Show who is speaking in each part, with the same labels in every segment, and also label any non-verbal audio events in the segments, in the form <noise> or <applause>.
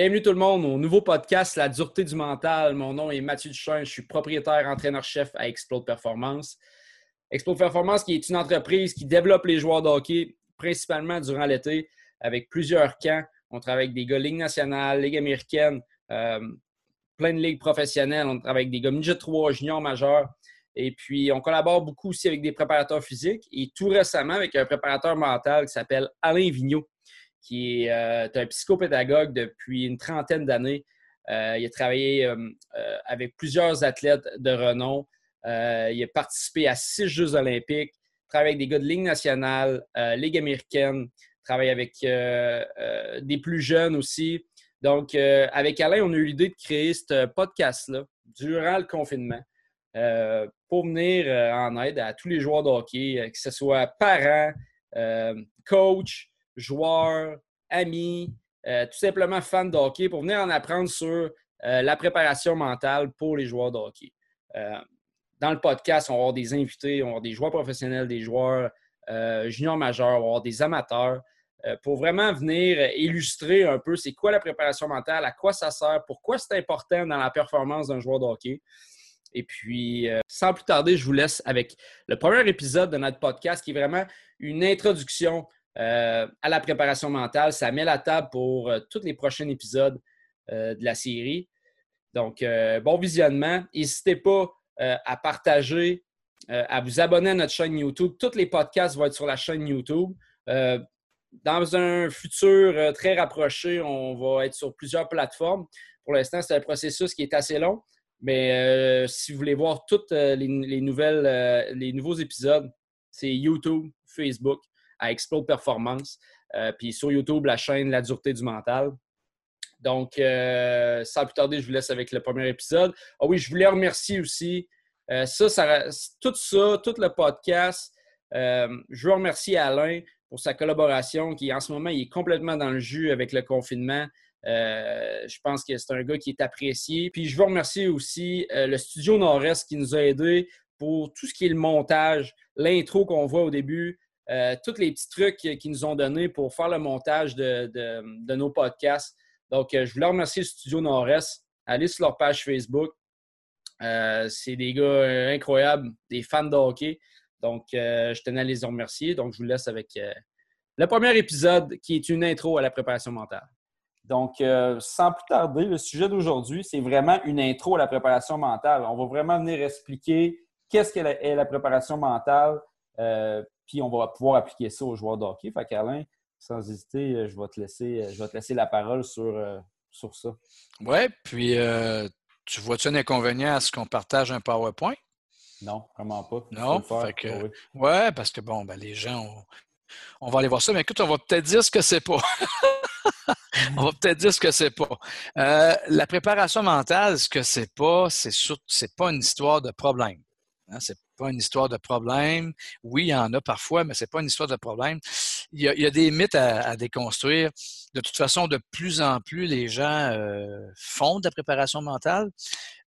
Speaker 1: bienvenue tout le monde au nouveau podcast La dureté du mental. Mon nom est Mathieu Duchamp, je suis propriétaire entraîneur-chef à Explode Performance. Explode Performance qui est une entreprise qui développe les joueurs de hockey principalement durant l'été avec plusieurs camps. On travaille avec des gars Ligue nationale, Ligue américaine, euh, plein de ligues professionnelles. On travaille avec des gars midget 3, juniors majeurs. Et puis, on collabore beaucoup aussi avec des préparateurs physiques et tout récemment avec un préparateur mental qui s'appelle Alain Vigneault qui est euh, un psychopédagogue depuis une trentaine d'années. Euh, il a travaillé euh, avec plusieurs athlètes de renom. il a participé à six Jeux olympiques, travaille avec des gars de Ligue nationale, Ligue américaine, travaille avec des plus jeunes aussi. Donc, avec Alain, on a eu l'idée de créer ce podcast-là durant le confinement pour venir en aide à tous les joueurs de hockey, que ce soit parents, coachs, joueurs, amis, euh, tout simplement fans de hockey pour venir en apprendre sur euh, la préparation mentale pour les joueurs de hockey. Euh, dans le podcast, on va avoir des invités, on va avoir des joueurs professionnels, des joueurs juniors majeurs, on va avoir des amateurs pour vraiment venir illustrer un peu c'est quoi la préparation mentale, à quoi ça sert, pourquoi c'est important dans la performance d'un joueur de hockey. Et puis, sans plus tarder, je vous laisse avec le premier épisode de notre podcast qui est vraiment une introduction euh, à la préparation mentale. Ça met la table pour euh, tous les prochains épisodes euh, de la série. Donc, bon visionnement. N'hésitez pas à partager, à vous abonner à notre chaîne YouTube. Tous les podcasts vont être sur la chaîne YouTube. dans un futur très rapproché, on va être sur plusieurs plateformes. Pour l'instant, c'est un processus qui est assez long. Mais si vous voulez voir tous les, nouvelles, les nouveaux épisodes, c'est YouTube, Facebook, à Explode Performance. Euh, puis sur YouTube, la chaîne La dureté du mental. Donc, euh, sans plus tarder, je vous laisse avec le premier épisode. Ah oui, je voulais remercier aussi. Euh, ça, tout ça, tout le podcast, je veux remercier Alain pour sa collaboration qui, en ce moment, il est complètement dans le jus avec le confinement. je pense que c'est un gars qui est apprécié. Puis je veux remercier aussi le studio Nord-Est qui nous a aidés pour tout ce qui est le montage, l'intro qu'on voit au début, euh, tous les petits trucs qu'ils nous ont donnés pour faire le montage de, nos podcasts. Donc, euh, je voulais remercier le Studio Nord-Est. Allez sur leur page Facebook. Euh, c'est des gars incroyables, des fans de hockey. Donc, je tenais à les remercier. Donc, je vous laisse avec le premier épisode qui est une intro à la préparation mentale. Donc, sans plus tarder, le sujet d'aujourd'hui, c'est vraiment une intro à la préparation mentale. On va vraiment venir expliquer qu'est-ce qu'est la, préparation mentale, puis on va pouvoir appliquer ça aux joueurs de hockey. Fait qu'Alain, sans hésiter, euh, je vais te laisser, euh, je vais te laisser la parole sur, euh, sur ça.
Speaker 2: Oui, puis tu vois-tu un inconvénient à ce qu'on partage un PowerPoint?
Speaker 1: Non, vraiment pas.
Speaker 2: Non, fait que, ouais, parce que bon, ben, les gens, on, va aller voir ça, mais écoute, on va peut-être dire ce que c'est pas. <laughs> on va peut-être dire ce que c'est pas. la préparation mentale, ce que c'est pas, c'est c'est pas une histoire de problème. Hein, c'est pas une histoire de problème. Oui, il y en a parfois, mais c'est pas une histoire de problème. Il y a, des mythes à, déconstruire. De toute façon, de plus en plus, les gens euh, font de la préparation mentale.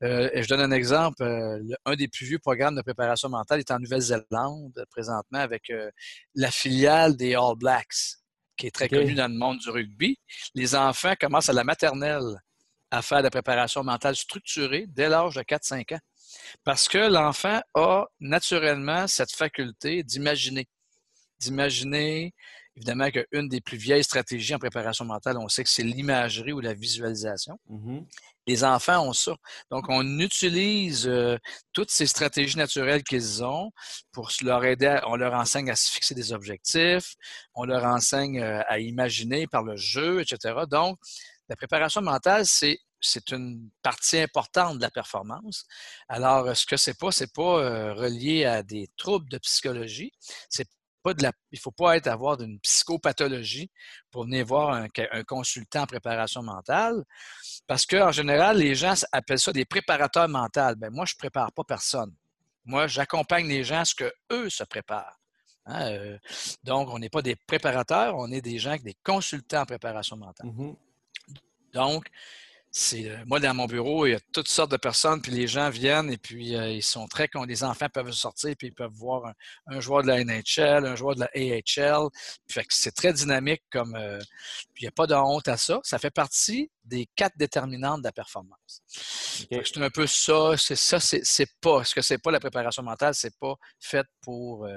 Speaker 2: Euh, et je donne un exemple. Euh, un des plus vieux programmes de préparation mentale est en Nouvelle-Zélande présentement avec la filiale des All Blacks, qui est très connue dans le monde du rugby. Les enfants commencent à la maternelle à faire de la préparation mentale structurée dès l'âge de 4-5 ans. Parce que l'enfant a naturellement cette faculté d'imaginer. D'imaginer, évidemment, qu'une des plus vieilles stratégies en préparation mentale, on sait que c'est l'imagerie ou la visualisation. Mm-hmm. Les enfants ont ça. Donc, on utilise euh, toutes ces stratégies naturelles qu'ils ont pour leur aider. on leur enseigne à se fixer des objectifs, on leur enseigne euh, à imaginer par le jeu, etc. Donc, la préparation mentale, c'est c'est une partie importante de la performance. Alors, ce que c'est pas, c'est pas euh, relié à des troubles de psychologie. C'est pas de la, il faut pas être avoir d'une psychopathologie pour venir voir un, consultant en préparation mentale, parce qu'en général, les gens appellent ça des préparateurs mentaux. Ben moi, je prépare pas personne. Moi, j'accompagne les gens à ce que eux se préparent. Hein, euh, donc, on n'est pas des préparateurs, on est des gens, des consultants en préparation mentale. Mm-hmm. Donc, c'est euh, moi dans mon bureau, il y a toutes sortes de personnes, puis les gens viennent et puis euh, ils sont très contents. Les enfants peuvent sortir puis ils peuvent voir un, joueur de la NHL, un joueur de la AHL. Fait que c'est très dynamique comme euh, puis il n'y a pas de honte à ça. Ça fait partie des quatre déterminantes de la performance. C'est un peu ça, c'est ça, c'est pas ce que c'est pas la préparation mentale, c'est pas fait pour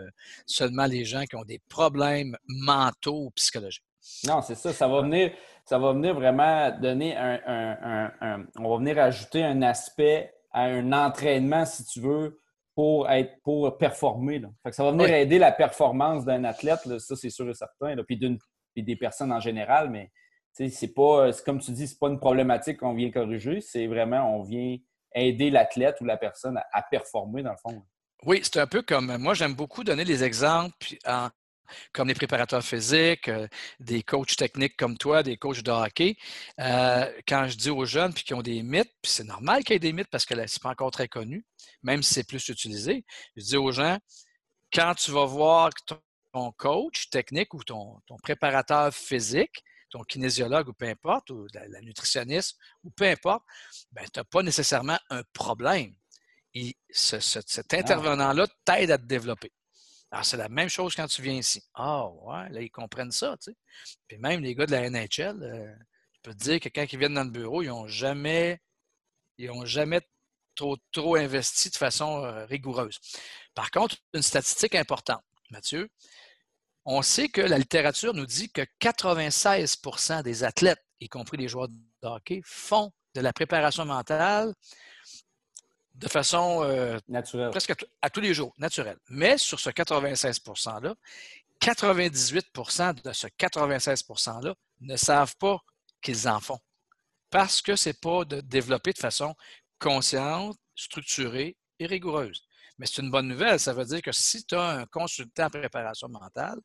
Speaker 2: seulement les gens qui ont des problèmes mentaux ou psychologiques.
Speaker 1: Non, c'est ça, ça va venir ça va venir vraiment donner un, On va venir ajouter un aspect à un entraînement, si tu veux, pour être pour performer. ça va venir aider la performance d'un athlète, ça c'est sûr et certain, puis, des personnes en général, mais c'est pas, comme tu dis, c'est pas une problématique qu'on vient corriger, c'est vraiment on vient aider l'athlète ou la personne à, performer dans le fond.
Speaker 2: Oui, c'est un peu comme moi, j'aime beaucoup donner les exemples en, comme les préparateurs physiques, euh, des coachs techniques comme toi, des coachs de hockey. Euh, quand je dis aux jeunes puis qui ont des mythes, puis c'est normal qu'il y ait des mythes parce que ce n'est pas encore très connu, même si c'est plus utilisé, je dis aux gens, quand tu vas voir ton coach technique ou ton, préparateur physique, ton kinésiologue ou peu importe, ou la, nutritionniste ou peu importe, ben, tu n'as pas nécessairement un problème. Et cet ah. intervenant-là t'aide à te développer. Alors, c'est la même chose quand tu viens ici. Ah, ouais, là, ils comprennent ça, tu sais. Puis même les gars de la NHL, euh, je peux te dire que quand ils viennent dans le bureau, ils n'ont jamais, ils ont jamais trop, trop investi de façon euh, rigoureuse. Par contre, une statistique importante, Mathieu, on sait que la littérature nous dit que 96% des athlètes, y compris les joueurs de hockey, font de la préparation mentale de façon euh, naturelle. presque à, tous les jours, naturelle. Mais sur ce 96 %-là, 98% de ce 96 %-là ne savent pas qu'ils en font parce que ce n'est pas de développer de façon consciente, structurée et rigoureuse. Mais c'est une bonne nouvelle. Ça veut dire que si tu as un consultant en préparation mentale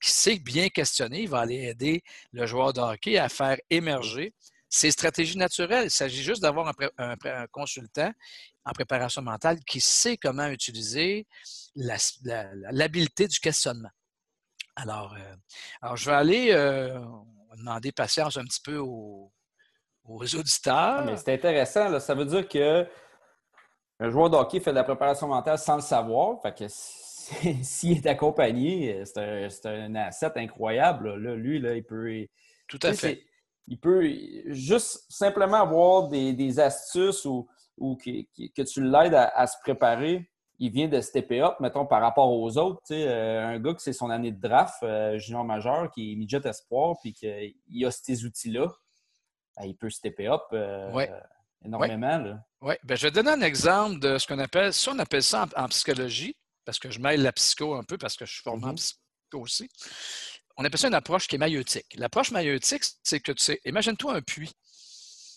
Speaker 2: qui sait bien questionner, il va aller aider le joueur de hockey à faire émerger ses stratégies naturelles. Il s'agit juste d'avoir un, consultant en préparation mentale qui sait comment utiliser l'habileté du questionnement. Alors, euh, alors, je vais aller euh, demander patience un petit peu aux, auditeurs.
Speaker 1: Ah, c'est intéressant. Ça veut dire que un joueur de hockey fait de la préparation mentale sans le savoir. Fait que <laughs> s'il est accompagné, c'est un, asset incroyable. Lui, là, il peut.
Speaker 2: Tout à fait.
Speaker 1: Il peut juste simplement avoir des astuces ou ou que tu l'aides à, se préparer, il vient de stepper up, mettons, par rapport aux autres. Euh, un gars qui c'est son année de draft, euh, junior majeur, qui est midget espoir, puis qu'il a ces outils-là, ben, il peut stepper up euh, énormément.
Speaker 2: Oui, ben, je vais donner un exemple de ce qu'on appelle, ça on appelle ça en, psychologie, parce que je mêle la psycho un peu, parce que je suis formé en mm-hmm. psycho aussi. On appelle ça une approche qui est maïeutique. L'approche maïeutique, c'est que tu sais, imagine-toi un puits.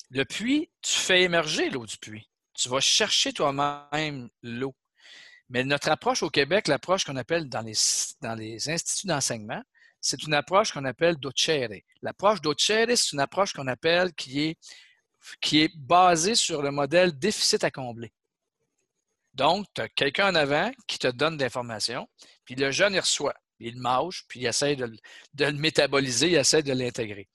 Speaker 2: Le puits, tu fais émerger l'eau du puits tu vas chercher toi-même l'eau. Mais notre approche au Québec, l'approche qu'on appelle dans les, dans les instituts d'enseignement, c'est une approche qu'on appelle docere. L'approche docere, c'est une approche qu'on appelle qui est, qui est basée sur le modèle déficit à combler. Donc, tu as quelqu'un en avant qui te donne l'information, puis le jeune, il reçoit, il mange, puis il essaie de, de le métaboliser, il essaie de l'intégrer.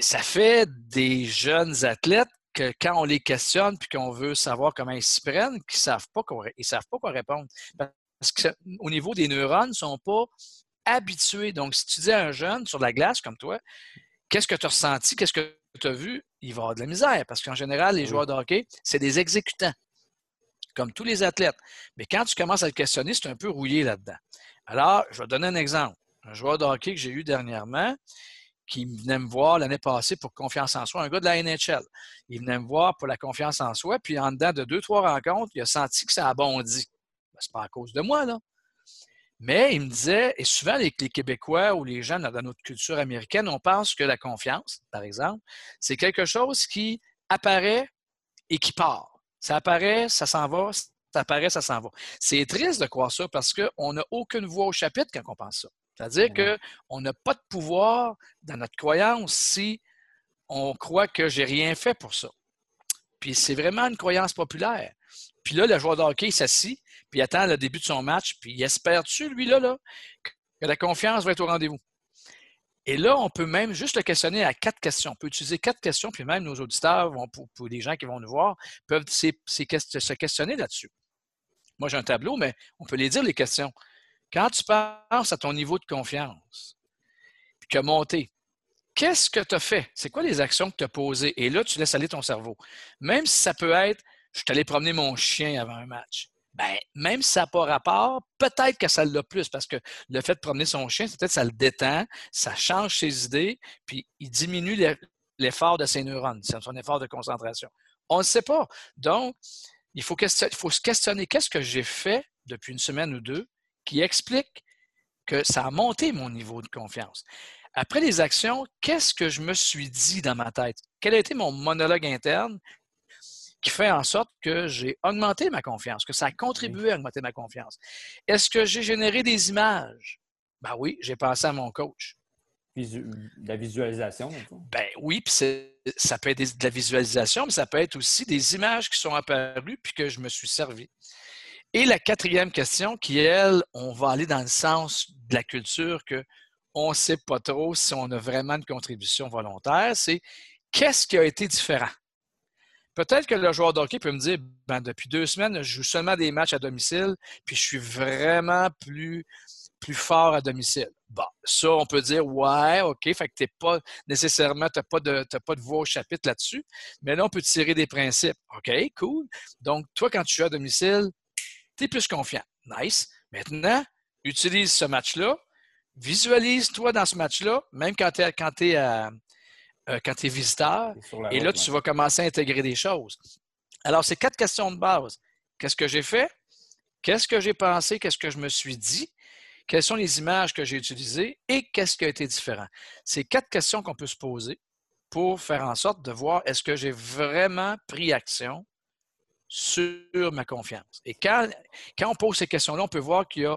Speaker 2: Ça fait des jeunes athlètes que quand on les questionne puis qu'on veut savoir comment ils s'y prennent, qu'ils ne savent pas quoi, savent pas quoi répondre. Parce qu'au niveau des neurones, ils ne sont pas habitués. Donc, si tu dis à un jeune sur la glace comme toi, qu'est-ce que tu as ressenti, qu'est-ce que tu as vu, il va avoir de la misère. Parce qu'en général, les joueurs de hockey, c'est des exécutants, comme tous les athlètes. Mais quand tu commences à le questionner, c'est un peu rouillé là-dedans. Alors, je vais donner un exemple. Un joueur de hockey que j'ai eu dernièrement, qui venait me voir l'année passée pour confiance en soi, un gars de la NHL. Il venait me voir pour la confiance en soi, puis en dedans de deux, trois rencontres, il a senti que ça a bondi. Ben, c'est pas à cause de moi, là. Mais il me disait, et souvent les, Québécois ou les gens dans notre culture américaine, on pense que la confiance, par exemple, c'est quelque chose qui apparaît et qui part. Ça apparaît, ça s'en va, ça apparaît, ça s'en va. C'est triste de croire ça parce qu'on n'a aucune voix au chapitre quand on pense ça. C'est-à-dire qu'on n'a pas de pouvoir dans notre croyance si on croit que j'ai rien fait pour ça. Puis c'est vraiment une croyance populaire. Puis là, le joueur de hockey s'assit, puis il attend le début de son match, puis il espère-tu, lui, là, là, que la confiance va être au rendez-vous? Et là, on peut même juste le questionner à quatre questions. On peut utiliser quatre questions, puis même nos auditeurs, vont, pour, pour les gens qui vont nous voir, peuvent se questionner là-dessus. Moi, j'ai un tableau, mais on peut les dire, les questions. Quand tu penses à ton niveau de confiance, puis que monté, qu'est-ce que tu as fait? C'est quoi les actions que tu as posées? Et là, tu laisses aller ton cerveau. Même si ça peut être, je suis allé promener mon chien avant un match. Ben, même si ça n'a pas rapport, peut-être que ça l'a plus parce que le fait de promener son chien, peut-être ça le détend, ça change ses idées, puis il diminue l'effort de ses neurones, son effort de concentration. On ne sait pas. Donc, il faut, se questionner qu'est-ce que j'ai fait depuis une semaine ou deux qui explique que ça a monté mon niveau de confiance? Après les actions, qu'est-ce que je me suis dit dans ma tête? Quel a été mon monologue interne qui fait en sorte que j'ai augmenté ma confiance, que ça a contribué à augmenter ma confiance? Est-ce que j'ai généré des images? Ben oui, j'ai pensé à mon coach.
Speaker 1: La visualisation,
Speaker 2: Ben oui, puis ça peut être de la visualisation, mais ça peut être aussi des images qui sont apparues puis que je me suis servi. Et la quatrième question, qui, elle, on va aller dans le sens de la culture que on ne sait pas trop si on a vraiment une contribution volontaire, c'est qu'est-ce qui a été différent? Peut-être que le joueur d'hockey peut me dire ben, depuis deux semaines, je joue seulement des matchs à domicile, puis je suis vraiment plus, plus fort à domicile. Bon, ça, on peut dire Ouais, OK, fait que tu pas nécessairement, tu n'as pas, de, pas de voix au chapitre là-dessus, mais là, on peut tirer des principes. OK, cool. Donc, toi, quand tu joues à domicile, tu es plus confiant. Nice. Maintenant, utilise ce match-là, visualise-toi dans ce match-là, même quand tu es, euh, quand tu es visiteur. Et là, tu vas commencer à intégrer des choses. Alors, c'est quatre questions de base. Qu'est-ce que j'ai fait? Qu'est-ce que j'ai pensé? Qu'est-ce que je me suis dit? Quelles sont les images que j'ai utilisées et qu'est-ce qui a été différent? C'est quatre questions qu'on peut se poser pour faire en sorte de voir est-ce que j'ai vraiment pris action sur ma confiance. Et quand, on pose ces questions-là, on peut voir qu'il y a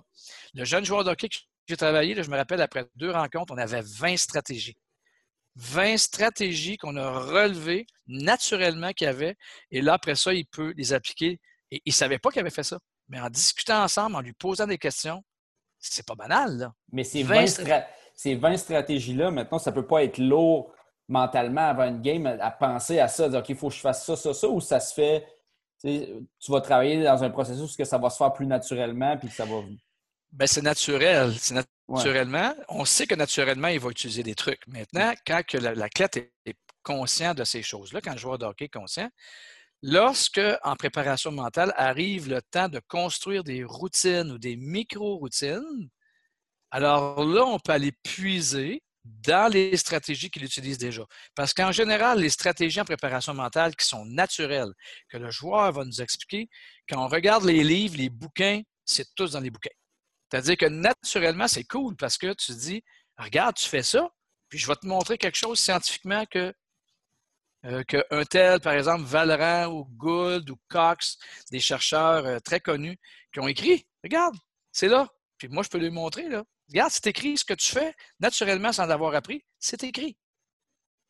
Speaker 2: le jeune joueur de hockey que j'ai travaillé, je me rappelle, après deux rencontres, on avait 20 stratégies. 20 stratégies qu'on a relevées naturellement qu'il y avait. Et là, après ça, il peut les appliquer. Et il ne savait pas qu'il avait fait ça. Mais en discutant ensemble, en lui posant des questions, c'est pas banal. Là.
Speaker 1: Mais ces 20, ces 20 stratégies-là, maintenant, ça ne peut pas être lourd mentalement avant une game à penser à ça, dire OK, il faut que je fasse ça, ça, ça, ou ça se fait. Tu vas travailler dans un processus que ça va se faire plus naturellement puis que ça va.
Speaker 2: Ben, c'est naturel. C'est naturellement. On sait que naturellement, il va utiliser des trucs. Maintenant, quand que l'athlète est conscient de ces choses-là, quand le joueur de hockey est conscient, lorsque, en préparation mentale, arrive le temps de construire des routines ou des micro-routines, alors là, on peut aller puiser dans les stratégies qu'il utilise déjà. Parce qu'en général, les stratégies en préparation mentale qui sont naturelles, que le joueur va nous expliquer, quand on regarde les livres, les bouquins, c'est tous dans les bouquins. C'est-à-dire que naturellement, c'est cool parce que tu dis, regarde, tu fais ça, puis je vais te montrer quelque chose scientifiquement que euh, qu'un tel, par exemple, Valran ou Gould ou Cox, des chercheurs euh, très connus qui ont écrit. Regarde, c'est là. Puis moi, je peux lui montrer, là. Regarde, c'est écrit ce que tu fais naturellement sans avoir appris. C'est écrit.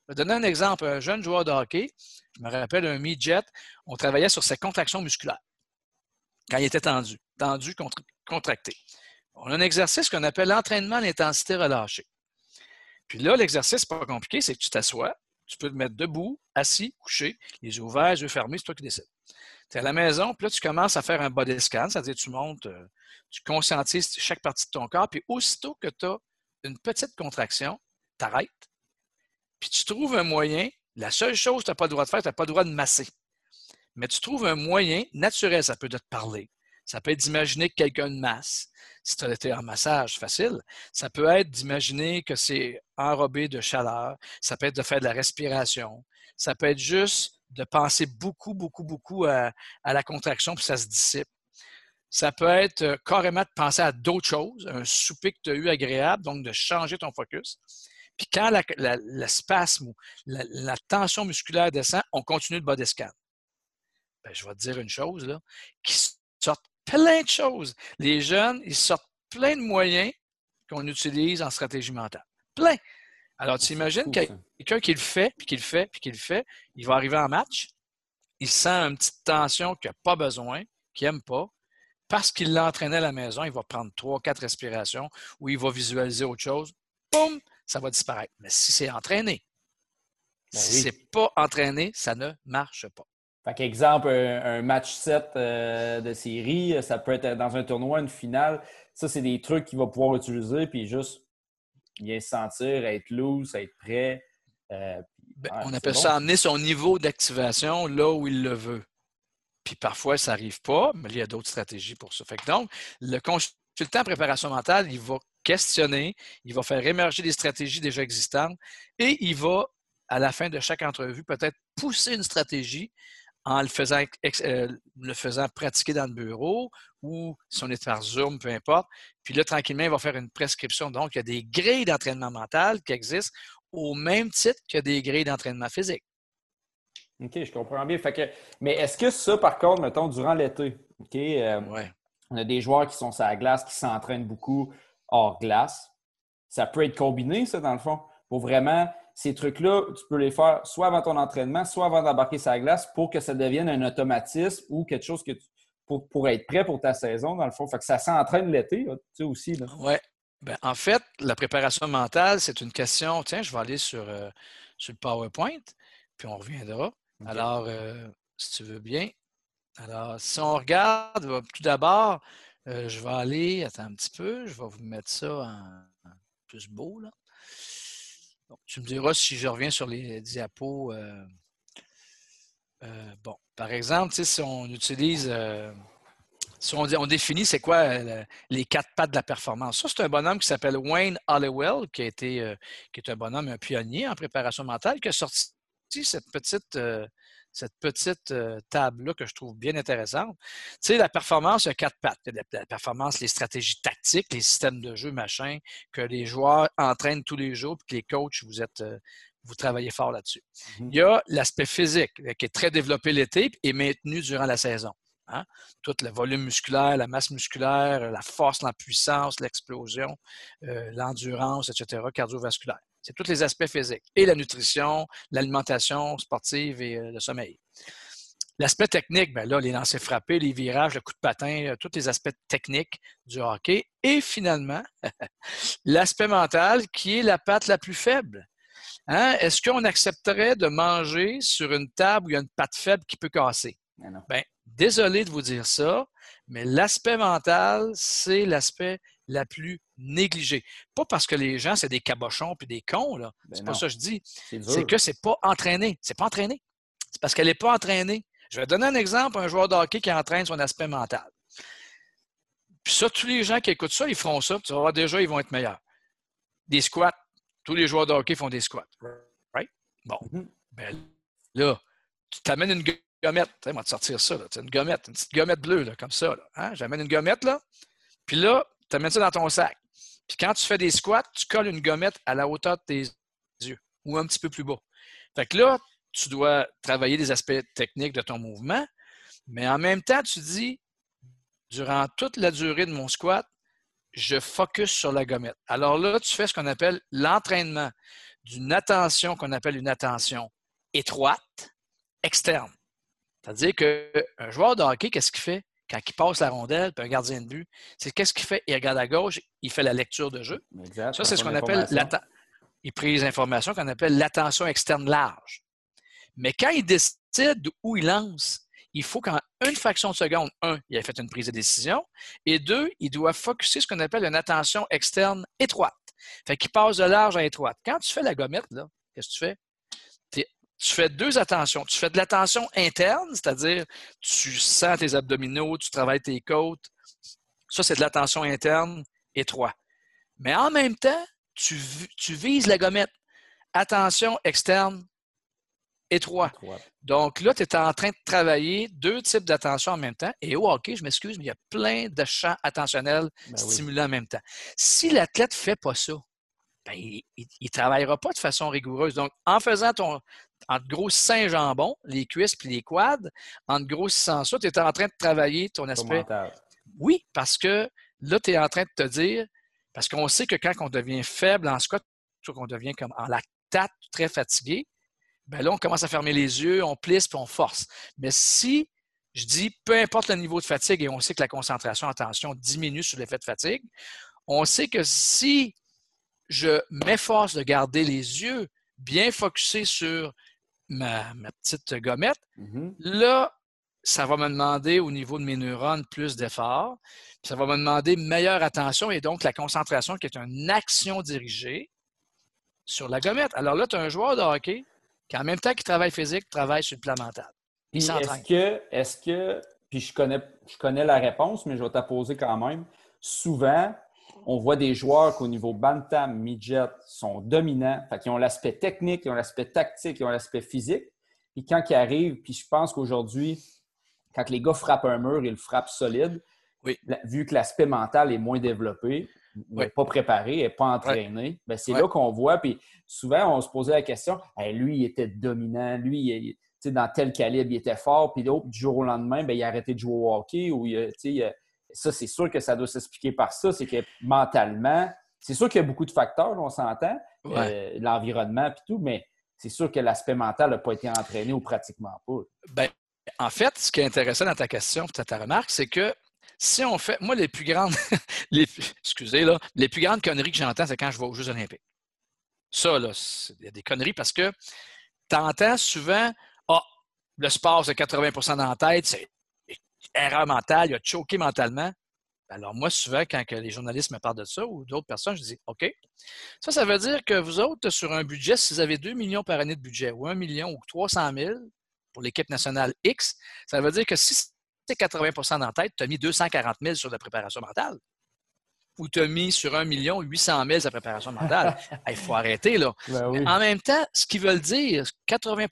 Speaker 2: Je vais donner un exemple. Un jeune joueur de hockey, je me rappelle un midget, on travaillait sur ses contractions musculaires quand il était tendu, tendu, contracté on a un exercice qu'on appelle l'entraînement à l'intensité relâchée. Puis là, l'exercice, pas compliqué, c'est que tu t'assois, tu peux te mettre debout, assis, couché, les yeux ouverts, les yeux fermés, c'est toi qui décides. Tu es à la maison, puis là, tu commences à faire un body scan, c'est-à-dire tu montes, euh, tu conscientises chaque partie de ton corps, puis aussitôt que tu as une petite contraction, tu arrêtes, puis tu trouves un moyen, la seule chose que tu n'as pas le droit de faire, tu n'as pas le droit de masser. Mais tu trouves un moyen naturel, ça peut de te parler, ça peut être d'imaginer que quelqu'un de masse. Si tu as été en massage, facile. Ça peut être d'imaginer que c'est enrobé de chaleur. Ça peut être de faire de la respiration. Ça peut être juste de penser beaucoup, beaucoup, beaucoup à, la contraction, puis ça se dissipe. Ça peut être euh, carrément de penser à d'autres choses, un souper que tu as eu agréable, donc de changer ton focus. Puis quand la, spasme ou la, tension musculaire descend, on continue le body scan. Ben, je vais te dire une chose, là, qui sortent plein de choses. Les jeunes, ils sortent plein de moyens qu'on utilise en stratégie mentale. Plein. Alors, tu imagines quelqu'un qui le fait, puis qui le fait, puis qui le fait, il va arriver en match, il sent une petite tension qu'il n'a pas besoin, qu'il n'aime pas, parce qu'il l'entraînait à la maison, il va prendre trois, quatre respirations, ou il va visualiser autre chose. Boum! ça va disparaître. Mais si c'est entraîné,
Speaker 1: Ben
Speaker 2: si
Speaker 1: oui.
Speaker 2: c'est pas entraîné, ça ne marche pas.
Speaker 1: Fait qu'exemple, un, un match 7 euh, de série, ça peut être dans un tournoi, une finale. Ça, c'est des trucs qu'il va pouvoir utiliser, puis juste bien se sentir, être loose, être prêt. Euh, puis,
Speaker 2: Ben, on appelle
Speaker 1: bon.
Speaker 2: ça amener son niveau d'activation là où il le veut. Puis parfois, ça n'arrive pas, mais il y a d'autres stratégies pour ça. Fait que donc, le consultant en préparation mentale, il va questionner, il va faire émerger des stratégies déjà existantes et il va, à la fin de chaque entrevue, peut-être pousser une stratégie en le faisant, euh, le faisant pratiquer dans le bureau ou si on est par Zoom, peu importe. Puis là, tranquillement, il va faire une prescription. Donc, il y a des grilles d'entraînement mental qui existent au même titre que des grilles d'entraînement physique.
Speaker 1: OK, je comprends bien. Fait que, mais est-ce que ça, par contre, mettons, durant l'été, OK, euh,
Speaker 2: Ouais.
Speaker 1: on a des joueurs qui sont sur la glace, qui s'entraînent beaucoup hors glace. Ça peut être combiné, ça, dans le fond, pour vraiment, ces trucs-là, tu peux les faire soit avant ton entraînement, soit avant d'embarquer la glace pour que ça devienne un automatisme ou quelque chose que tu, pour, pour être prêt pour ta saison, dans le fond. Fait que ça s'entraîne l'été, tu sais, aussi. Là.
Speaker 2: Oui. Ben, en fait, la préparation mentale, c'est une question. Tiens, je vais aller sur, euh, sur le PowerPoint, puis on reviendra. Alors, euh, si tu veux bien. Alors, si on regarde, euh, tout d'abord, euh, je vais aller. Attends un petit peu, je vais vous mettre ça en, en plus beau. Là. Tu me diras si je reviens sur les diapos. euh, euh, bon, par exemple, si on utilise. euh, si on, on définit c'est quoi le- les quatre pattes de la performance. Ça, c'est un bonhomme qui s'appelle Wayne Hollowell, qui, qui est un bonhomme, un pionnier en préparation mentale, qui a sorti cette petite, cette petite euh, table-là que je trouve bien intéressante. Tu sais, la performance, il y a quatre pattes. Il y a la, la performance, les stratégies tactiques, les systèmes de jeu, machin, que les joueurs entraînent tous les jours, puis que les coachs, vous êtes. euh, vous travaillez fort là-dessus.
Speaker 1: Mhm.
Speaker 2: Il y a l'aspect physique euh, qui est très développé l'été et maintenu durant la saison. Hein? Tout le volume musculaire, la masse musculaire, la force, la puissance, l'explosion, euh, l'endurance, etc., cardiovasculaire. C'est tous les aspects physiques. Et la nutrition, l'alimentation sportive et euh, le sommeil. L'aspect technique, ben là, les lancers frappés, les virages, le coup de patin, euh, tous les aspects techniques du hockey. Et finalement, <laughs> l'aspect mental qui est la patte la plus faible. Hein? Est-ce qu'on accepterait de manger sur une table où il y a une patte faible qui peut casser?
Speaker 1: Non.
Speaker 2: Ben, désolé de vous dire ça, mais l'aspect mental, c'est l'aspect la plus négligé. Pas parce que les gens, c'est des cabochons puis des cons, là.
Speaker 1: Ben
Speaker 2: C'est pas ça que je dis.
Speaker 1: C'est
Speaker 2: que c'est pas entraîné. C'est pas entraîné. C'est parce qu'elle n'est pas entraînée. Je vais donner un exemple, un joueur de hockey qui entraîne son aspect mental. Puis ça, tous les gens qui écoutent ça, ils feront ça. puis Tu vas voir déjà, ils vont être meilleurs. Des squats. Tous les joueurs de hockey font des squats. Right? Bon.
Speaker 1: Mhm.
Speaker 2: Ben, là, tu t'amènes une gommette. Tu sais, moi, te sortir ça. Là. Une gommette, une petite gommette bleue, là, comme ça. Hein? J'amène une gommette, là. Puis là, tu amènes ça dans ton sac. Puis quand tu fais des squats, tu colles une gommette à la hauteur de tes yeux ou un petit peu plus bas. Fait que là, tu dois travailler des aspects techniques de ton mouvement, mais en même temps, tu dis, durant toute la durée de mon squat, je focus sur la gommette. Alors là, tu fais ce qu'on appelle l'entraînement d'une attention qu'on appelle une attention étroite, externe. C'est-à-dire qu'un joueur de hockey, qu'est-ce qu'il fait? Quand il passe la rondelle, puis un gardien de but? C'est qu'est-ce qu'il fait? Il regarde à gauche, il fait la lecture de jeu.
Speaker 1: Exact.
Speaker 2: Ça, c'est ce qu'on appelle
Speaker 1: information.
Speaker 2: l'atten- il prise les informations qu'on appelle l'attention externe large. Mais quand il décide où il lance, il faut qu'en une fraction de seconde, un, il a fait une prise de décision, et deux, il doit focuser ce qu'on appelle une attention externe étroite. Fait qu'il passe de large à étroite. Quand tu fais la gommette, là, qu'est-ce que tu fais? Tu fais deux attentions. Tu fais de l'attention interne, c'est-à-dire tu sens tes abdominaux, tu travailles tes côtes. Ça, c'est de l'attention interne étroite. Mais en même temps, tu, vi- tu vises la gommette. Attention externe étroit.
Speaker 1: Étroite.
Speaker 2: Donc là, tu es en train de travailler deux types d'attention en même temps. Et au hockey, je m'excuse, mais il y a plein de champs attentionnels
Speaker 1: Ben oui.
Speaker 2: stimulants en même temps. Si l'athlète ne fait pas ça, ben, il ne travaillera pas de façon rigoureuse. Donc, en faisant ton, en te grossissant un jambon, les cuisses puis les quads, en te grossissant ça, tu es en train de travailler ton aspect oui, parce que là, tu es en train de te dire, parce qu'on sait que quand on devient faible en squat, qu'on devient comme en lactate, très fatigué, ben là, on commence à fermer les yeux, on plisse puis on force. Mais si je dis, peu importe le niveau de fatigue, et on sait que la concentration en tension diminue sous l'effet de fatigue, on sait que si je m'efforce de garder les yeux bien focusés sur ma, petite gommette, mm-hmm. là, ça va me demander au niveau de mes neurones plus d'efforts. Ça va me demander meilleure attention et donc la concentration qui est une action dirigée sur la gommette. Alors là, tu as un joueur de hockey qui, en même temps qu'il travaille physique, travaille sur le plan mental.
Speaker 1: Est-ce que, puis je connais, je connais la réponse, mais je vais te poser quand même. Souvent, on voit des joueurs qu'au niveau bantam, midget, sont dominants, fait qu'ils ont l'aspect technique, ils ont l'aspect tactique, ils ont l'aspect physique. Puis quand ils arrivent, puis je pense qu'aujourd'hui, quand les gars frappent un mur, ils le frappent solide. Vu que l'aspect mental est moins développé, n'est pas préparé, n'est pas entraîné, ben, c'est là qu'on voit. Puis souvent, on se posait la question lui, il était dominant, lui, il, dans tel calibre, il était fort, puis du jour au lendemain, ben, il a arrêté de jouer au hockey. Ou, ça, c'est sûr que ça doit s'expliquer par ça. C'est que mentalement, c'est sûr qu'il y a beaucoup de facteurs, on s'entend, euh, l'environnement et tout, mais c'est sûr que l'aspect mental n'a pas été entraîné ou pratiquement pas.
Speaker 2: Ben, en fait, ce qui est intéressant dans ta question, ta remarque, c'est que si on fait. Moi, les plus grandes. <laughs> les, excusez, là, les plus grandes conneries que j'entends, c'est quand je vais aux Jeux Olympiques. Ça, là, il y a des conneries parce que tu entends souvent Ah, le sport, c'est 80% dans la tête, c'est erreur mentale, il a choqué mentalement. Alors, moi, souvent, quand les journalistes me parlent de ça ou d'autres personnes, je dis OK. Ça, ça veut dire que vous autres, sur un budget, si vous avez 2 millions par année de budget ou 1 million ou 300 000, pour l'équipe nationale X, ça veut dire que si c'est 80 dans la tête, tu as mis 240 000 sur la préparation mentale. Ou tu as mis sur 1 million 800 000 sur la préparation mentale. <laughs> Il faut arrêter, là. Ben en même temps, ce qu'ils veulent dire, 80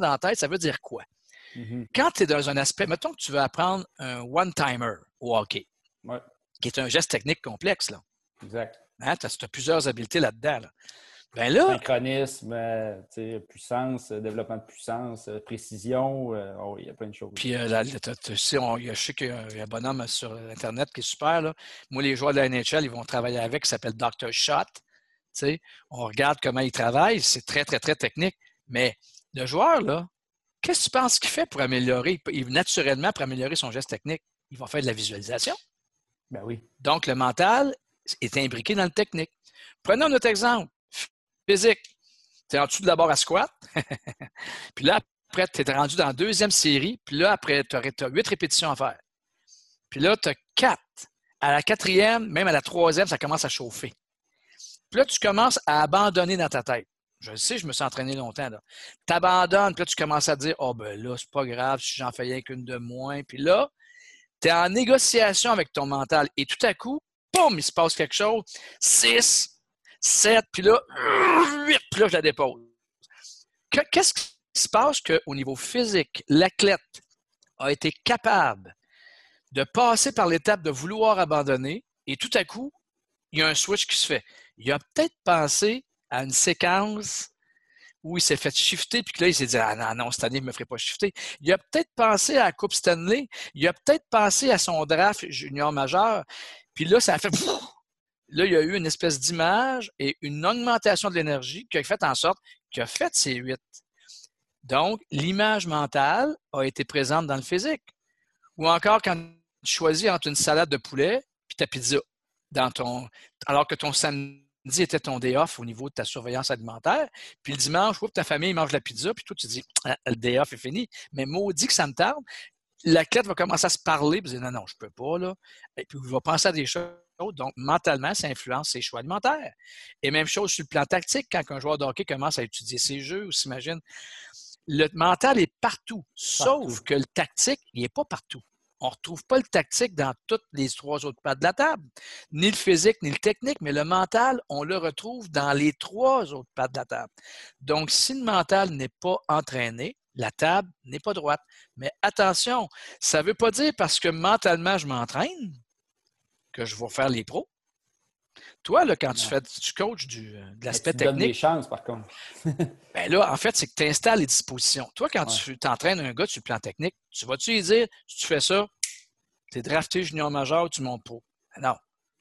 Speaker 2: dans la tête, ça veut dire quoi? Mm-hmm. Quand tu es dans un aspect, mettons que tu veux apprendre un one-timer au hockey, qui est un geste technique complexe. Là.
Speaker 1: Exact.
Speaker 2: Hein, tu as, plusieurs habiletés là-dedans. Là.
Speaker 1: Ben là, Synchronisme, euh, puissance, euh, développement de puissance, euh, précision, oh, il y a plein de choses.
Speaker 2: Puis, tu sais, je sais qu'il y a un bonhomme sur Internet qui est super. Là. Moi, les joueurs de la NHL, ils vont travailler avec, qui s'appelle Dr. Shot. on regarde comment il travaille, c'est très, très, très technique. Mais le joueur, là, qu'est-ce que tu penses qu'il fait pour améliorer, naturellement, pour améliorer son geste technique? Il va faire de la visualisation.
Speaker 1: Ben oui.
Speaker 2: Donc, le mental est imbriqué dans le technique. Prenons notre exemple physique. Tu es en dessous d'abord à squat. <laughs> puis là, après, tu es rendu dans la deuxième série. Puis là, après, tu as huit répétitions à faire. Puis là, tu as quatre. À la quatrième, même à la troisième, ça commence à chauffer. Puis là, tu commences à abandonner dans ta tête. Je sais, je me suis entraîné longtemps. Tu abandonnes, puis là, tu commences à dire Oh, ben là, c'est pas grave si j'en fais rien qu'une de moins. Puis là, tu es en négociation avec ton mental. Et tout à coup, boum, il se passe quelque chose. Six, 7, puis là, 8, puis là, je la dépose. Qu'est-ce qui se passe qu'au niveau physique, l'athlète a été capable de passer par l'étape de vouloir abandonner et tout à coup, il y a un switch qui se fait. Il a peut-être pensé à une séquence où il s'est fait shifter, puis que là, il s'est dit Ah non, non, cette année, il ne me ferait pas shifter. Il a peut-être pensé à la Coupe Stanley, il a peut-être pensé à son draft junior majeur, puis là, ça a fait Là, il y a eu une espèce d'image et une augmentation de l'énergie qui a fait en sorte qu'il a fait ces huit. Donc, l'image mentale a été présente dans le physique. Ou encore quand tu choisis entre une salade de poulet et ta pizza, dans ton, alors que ton samedi était ton day off au niveau de ta surveillance alimentaire, puis le dimanche, ta famille mange la pizza, puis toi, tu dis, ah, le day off est fini. Mais maudit que ça me tarde. La clé va commencer à se parler, puis dire, non, non, je ne peux pas, là. Et puis, il va penser à des choses donc, mentalement, ça influence ses choix alimentaires. Et même chose sur le plan tactique, quand un joueur de hockey commence à étudier ses jeux ou s'imagine. Le mental est partout, sauf que le tactique, il n'est pas partout. On ne retrouve pas le tactique dans toutes les trois autres pattes de la table, ni le physique, ni le technique, mais le mental, on le retrouve dans les trois autres pattes de la table. Donc, si le mental n'est pas entraîné, la table n'est pas droite. Mais attention, ça ne veut pas dire parce que mentalement, je m'entraîne que je vais faire les pros. Toi, là, quand tu fais du coach du, euh, de l'aspect technique. Tu donnes
Speaker 1: des chances, par contre. <laughs>
Speaker 2: ben là, en fait, c'est que tu installes les dispositions. Toi, quand tu t'entraînes un gars sur le plan technique, tu vas-tu lui dire, si tu fais ça, tu es drafté junior majeur, tu montes pro? Ben non.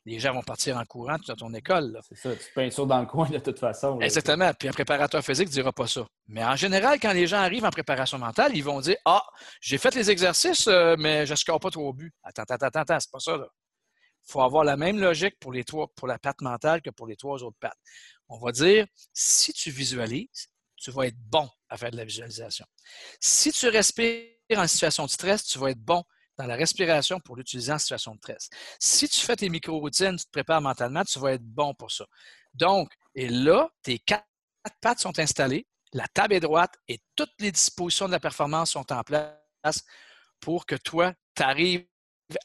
Speaker 2: Les gens vont partir en courant dans ton école.
Speaker 1: C'est ça, tu peins ça dans le coin de toute façon.
Speaker 2: Exactement. Puis un préparateur physique ne dira pas ça. Mais en général, quand les gens arrivent en préparation mentale, ils vont dire Ah, j'ai fait les exercices, euh, mais je ne score pas trop au but. Attends, attends, attends, attends, c'est pas ça. Là Il faut avoir la même logique pour, les trois, pour la patte mentale que pour les trois autres pattes. On va dire, si tu visualises, tu vas être bon à faire de la visualisation. Si tu respires en situation de stress, tu vas être bon dans la respiration pour l'utiliser en situation de stress. Si tu fais tes micro-routines, tu te prépares mentalement, tu vas être bon pour ça. Donc, et là, tes quatre pattes sont installées, la table est droite et toutes les dispositions de la performance sont en place pour que toi, tu arrives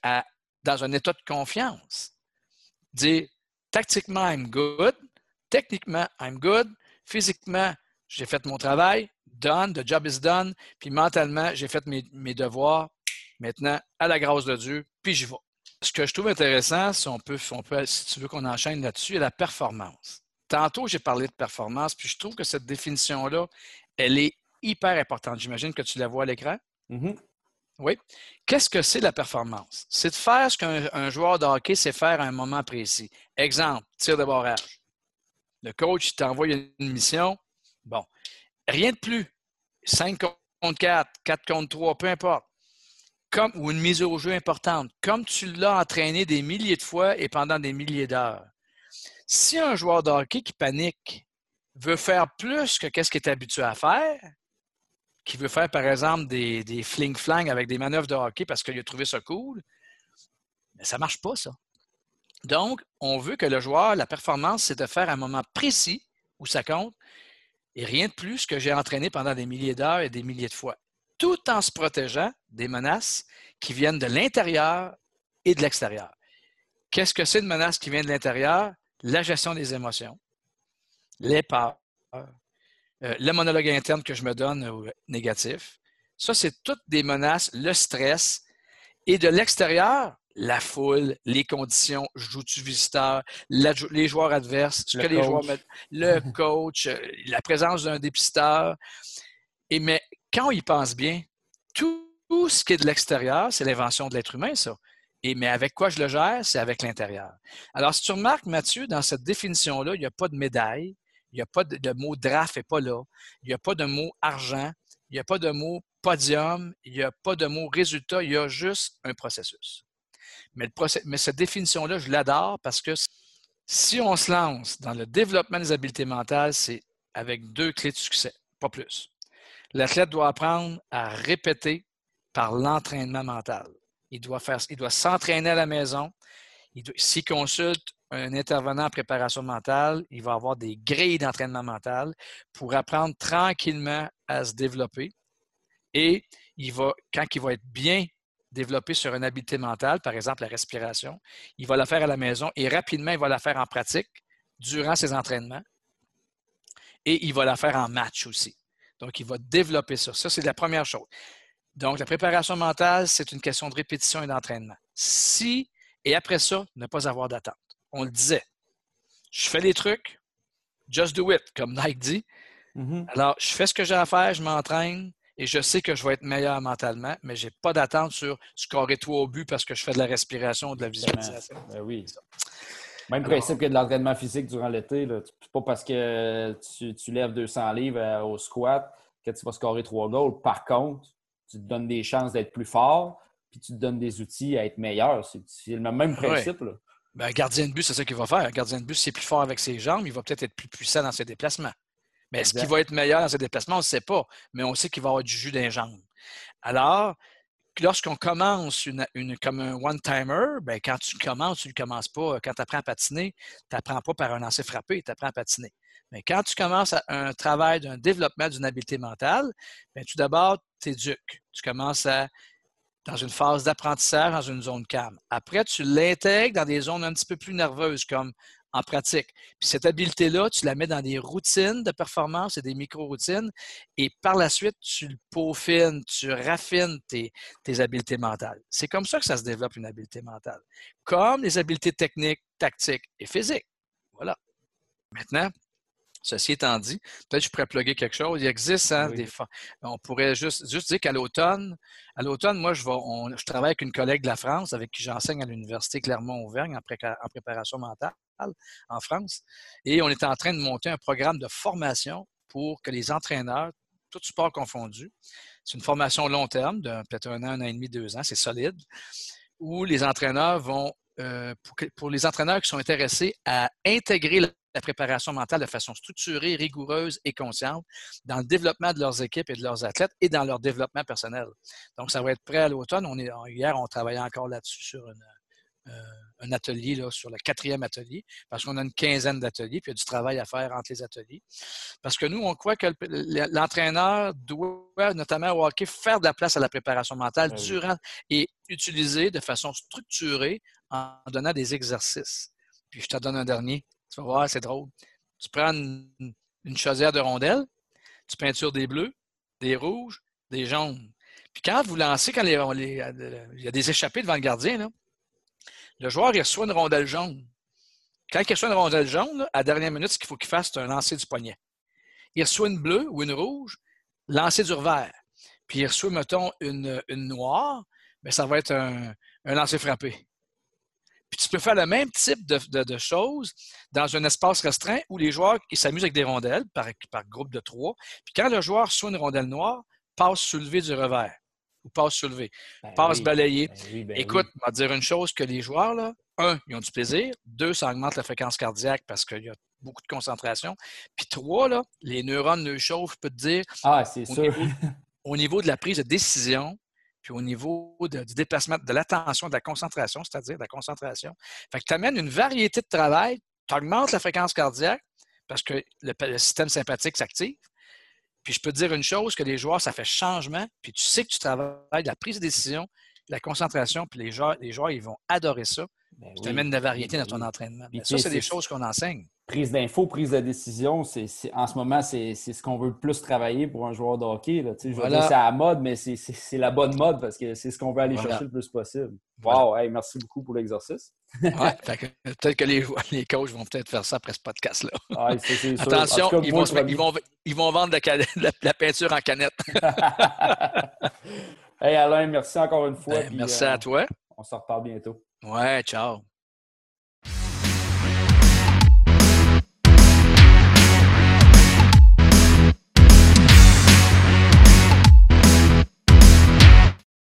Speaker 2: à, dans un état de confiance. Dire, tactiquement, I'm good. Techniquement, I'm good. Physiquement, j'ai fait mon travail. Done. The job is done. Puis mentalement, j'ai fait mes, devoirs. Maintenant, à la grâce de Dieu, puis j'y vais. Ce que je trouve intéressant, si on peut, si tu veux qu'on enchaîne là-dessus, est la performance. Tantôt, j'ai parlé de performance, puis je trouve que cette définition-là, elle est hyper importante. J'imagine que tu la vois à l'écran.
Speaker 1: Mm-hmm.
Speaker 2: Oui. Qu'est-ce que c'est la performance? C'est de faire ce qu'un joueur de hockey sait faire à un moment précis. Exemple, tir de barrage. Le coach t'envoie une mission. Bon, rien de plus. 5 contre 4, 4 contre 3, peu importe ou une mise au jeu importante, comme tu l'as entraîné des milliers de fois et pendant des milliers d'heures. Si un joueur de hockey qui panique veut faire plus que ce qu'il est habitué à faire, qui veut faire par exemple des, fling-flang avec des manœuvres de hockey parce qu'il a trouvé ça cool, mais ça ne marche pas, ça. Donc, on veut que le joueur, la performance, c'est de faire un moment précis où ça compte et rien de plus que j'ai entraîné pendant des milliers d'heures et des milliers de fois tout en se protégeant des menaces qui viennent de l'intérieur et de l'extérieur. Qu'est-ce que c'est une menace qui vient de l'intérieur? La gestion des émotions, les peurs, euh, le monologue interne que je me donne au négatif. Ça, c'est toutes des menaces, le stress. Et de l'extérieur, la foule, les conditions, joue-tu visiteur, les joueurs adverses, ce que les joueurs le <laughs> coach, euh, la présence d'un dépisteur. Et mais quand y pense bien, tout, ce qui est de l'extérieur, c'est l'invention de l'être humain, ça. Et, mais avec quoi je le gère? C'est avec l'intérieur. Alors, si tu remarques, Mathieu, dans cette définition-là, il n'y a pas de médaille, il n'y a pas de, mot draft n'est pas là, il n'y a pas de mot argent, il n'y a pas de mot podium, il n'y a pas de mot résultat, il y a juste un processus. Mais, mais cette définition-là, je l'adore parce que si on se lance dans le développement des habiletés mentales, c'est avec deux clés de succès, pas plus. L'athlète doit apprendre à répéter par l'entraînement mental. Il doit, faire, il doit s'entraîner à la maison. S'il consulte un intervenant en préparation mentale, il va avoir des grilles d'entraînement mental pour apprendre tranquillement à se développer. Et il va, quand il va être bien développé sur une habileté mentale, par exemple la respiration, il va la faire à la maison et rapidement, il va la faire en pratique durant ses entraînements. Et il va la faire en match aussi. Donc, il va développer ça. Ça, c'est la première chose. Donc, la préparation mentale, c'est une question de répétition et d'entraînement. Si, et après ça, ne pas avoir d'attente. On le disait. Je fais les trucs, just do it, comme Nike dit. Mm-hmm. Alors, je fais ce que j'ai à faire, je m'entraîne et je sais que je vais être meilleur mentalement, mais je n'ai pas d'attente sur scorer toi au but parce que je fais de la respiration ou de la visualisation.
Speaker 1: Ben oui. Même principe que de l'entraînement physique durant l'été. Pas parce que tu, lèves 200 livres euh, au squat que tu vas scorer trois goals. Par contre, tu te donnes des chances d'être plus fort, puis tu te donnes des outils à être meilleur. C'est le même principe. un
Speaker 2: ben, gardien de but, c'est ça qu'il va faire. Un gardien de but, c'est plus fort avec ses jambes, il va peut-être être plus puissant dans ses déplacements. Mais est-ce qu'il va être meilleur dans ses déplacements? On ne sait pas. Mais on sait qu'il va avoir du jus dans les jambes. Alors, lorsqu'on commence une, comme un one-timer, ben, quand tu commences, tu ne commences pas. Quand tu apprends à patiner, tu n'apprends pas par un lancer frappé, tu apprends à patiner. Mais quand tu commences un travail d'un développement d'une habileté mentale, ben, tout d'abord, tu éduques. Tu commences à, dans une phase d'apprentissage, dans une zone calme. Après, tu l'intègres dans des zones un petit peu plus nerveuses, comme en pratique. Puis cette habileté-là, tu la mets dans des routines de performance et des micro-routines, et par la suite, tu le peaufines, tu raffines tes, tes habiletés mentales. C'est comme ça que ça se développe une habileté mentale, comme les habiletés techniques, tactiques et physiques. Voilà. Maintenant, Ceci étant dit, peut-être que je pourrais plugger quelque chose. Il existe hein, des On pourrait juste, juste dire qu'à l'automne, à l'automne, moi, je, vais, je travaille avec une collègue de la France avec qui j'enseigne à l'Université Clermont-Auvergne en, préparation mentale en France. Et on est en train de monter un programme de formation pour que les entraîneurs, tout sport confondu, c'est une formation long terme, de peut-être un an, un an et demi, deux ans, c'est solide, où les entraîneurs vont euh, pour, les entraîneurs qui sont intéressés à intégrer la, préparation mentale de façon structurée, rigoureuse et consciente dans le développement de leurs équipes et de leurs athlètes et dans leur développement personnel. Donc, ça va être prêt à l'automne. hier, on travaillait encore là-dessus sur une, euh, un atelier là, sur le quatrième atelier, parce qu'on a une quinzaine d'ateliers, puis il y a du travail à faire entre les ateliers. Parce que nous, on croit que l'entraîneur doit, notamment au hockey, faire de la place à la préparation mentale ben durant et utiliser de façon structurée en donnant des exercices. Puis je te donne un dernier. Tu vas voir, c'est drôle. Tu prends une, une chaudière de rondelles, tu peintures des bleus, des rouges, des jaunes. Puis quand vous lancez, quand il y a des échappées devant le gardien, le joueur, reçoit une rondelle jaune. Quand il reçoit une rondelle jaune, à la dernière minute, ce qu'il faut qu'il fasse, c'est un lancer du poignet. Il reçoit une bleue ou une rouge, lancer du revers. Puis il reçoit, mettons, une, noire, mais ça va être un, lancer frappé. Puis tu peux faire le même type de, choses dans un espace restreint où les joueurs s'amusent avec des rondelles par, par groupe de trois. Puis quand le joueur reçoit une rondelle noire, passe soulevé du revers ou passe soulevé, ben passe balayé. Ben ben Écoute, on va dire une chose que les joueurs, là, un, ils ont du plaisir. Deux, ça augmente la fréquence cardiaque parce qu'il y a beaucoup de concentration. Puis trois, là, les neurones ne chauffent, je peux te dire.
Speaker 1: Ah, c'est sûr.
Speaker 2: au niveau de la prise de décision, puis au niveau du déplacement, de l'attention, de la concentration, c'est-à-dire de la concentration. Fait que tu amènes une variété de travail, tu augmentes la fréquence cardiaque parce que le système sympathique s'active. Puis je peux te dire une chose, que les joueurs, ça fait changement, puis tu sais que tu travailles la prise de décision, la concentration, puis les joueurs, les joueurs ils vont adorer ça. Ben tu amènes de la variété dans ton entraînement. ça, c'est des choses qu'on enseigne.
Speaker 1: Prise d'info, prise de décision, c'est, en ce moment, c'est, ce qu'on veut le plus travailler pour un joueur de hockey. Là. Je c'est à la mode, mais c'est, la bonne mode parce que c'est ce qu'on veut aller chercher le plus possible. Wow, merci beaucoup pour l'exercice.
Speaker 2: ouais, <laughs> peut-être que les, les coachs vont peut-être faire ça après ce podcast-là. Attention, ils, vont ils, vont, ils, vont, vendre <laughs> la, la, peinture en canette. <laughs>
Speaker 1: hey Alain, merci encore une fois.
Speaker 2: Ben, merci à
Speaker 1: euh,
Speaker 2: toi.
Speaker 1: On se reparle bientôt.
Speaker 2: Ouais, ciao.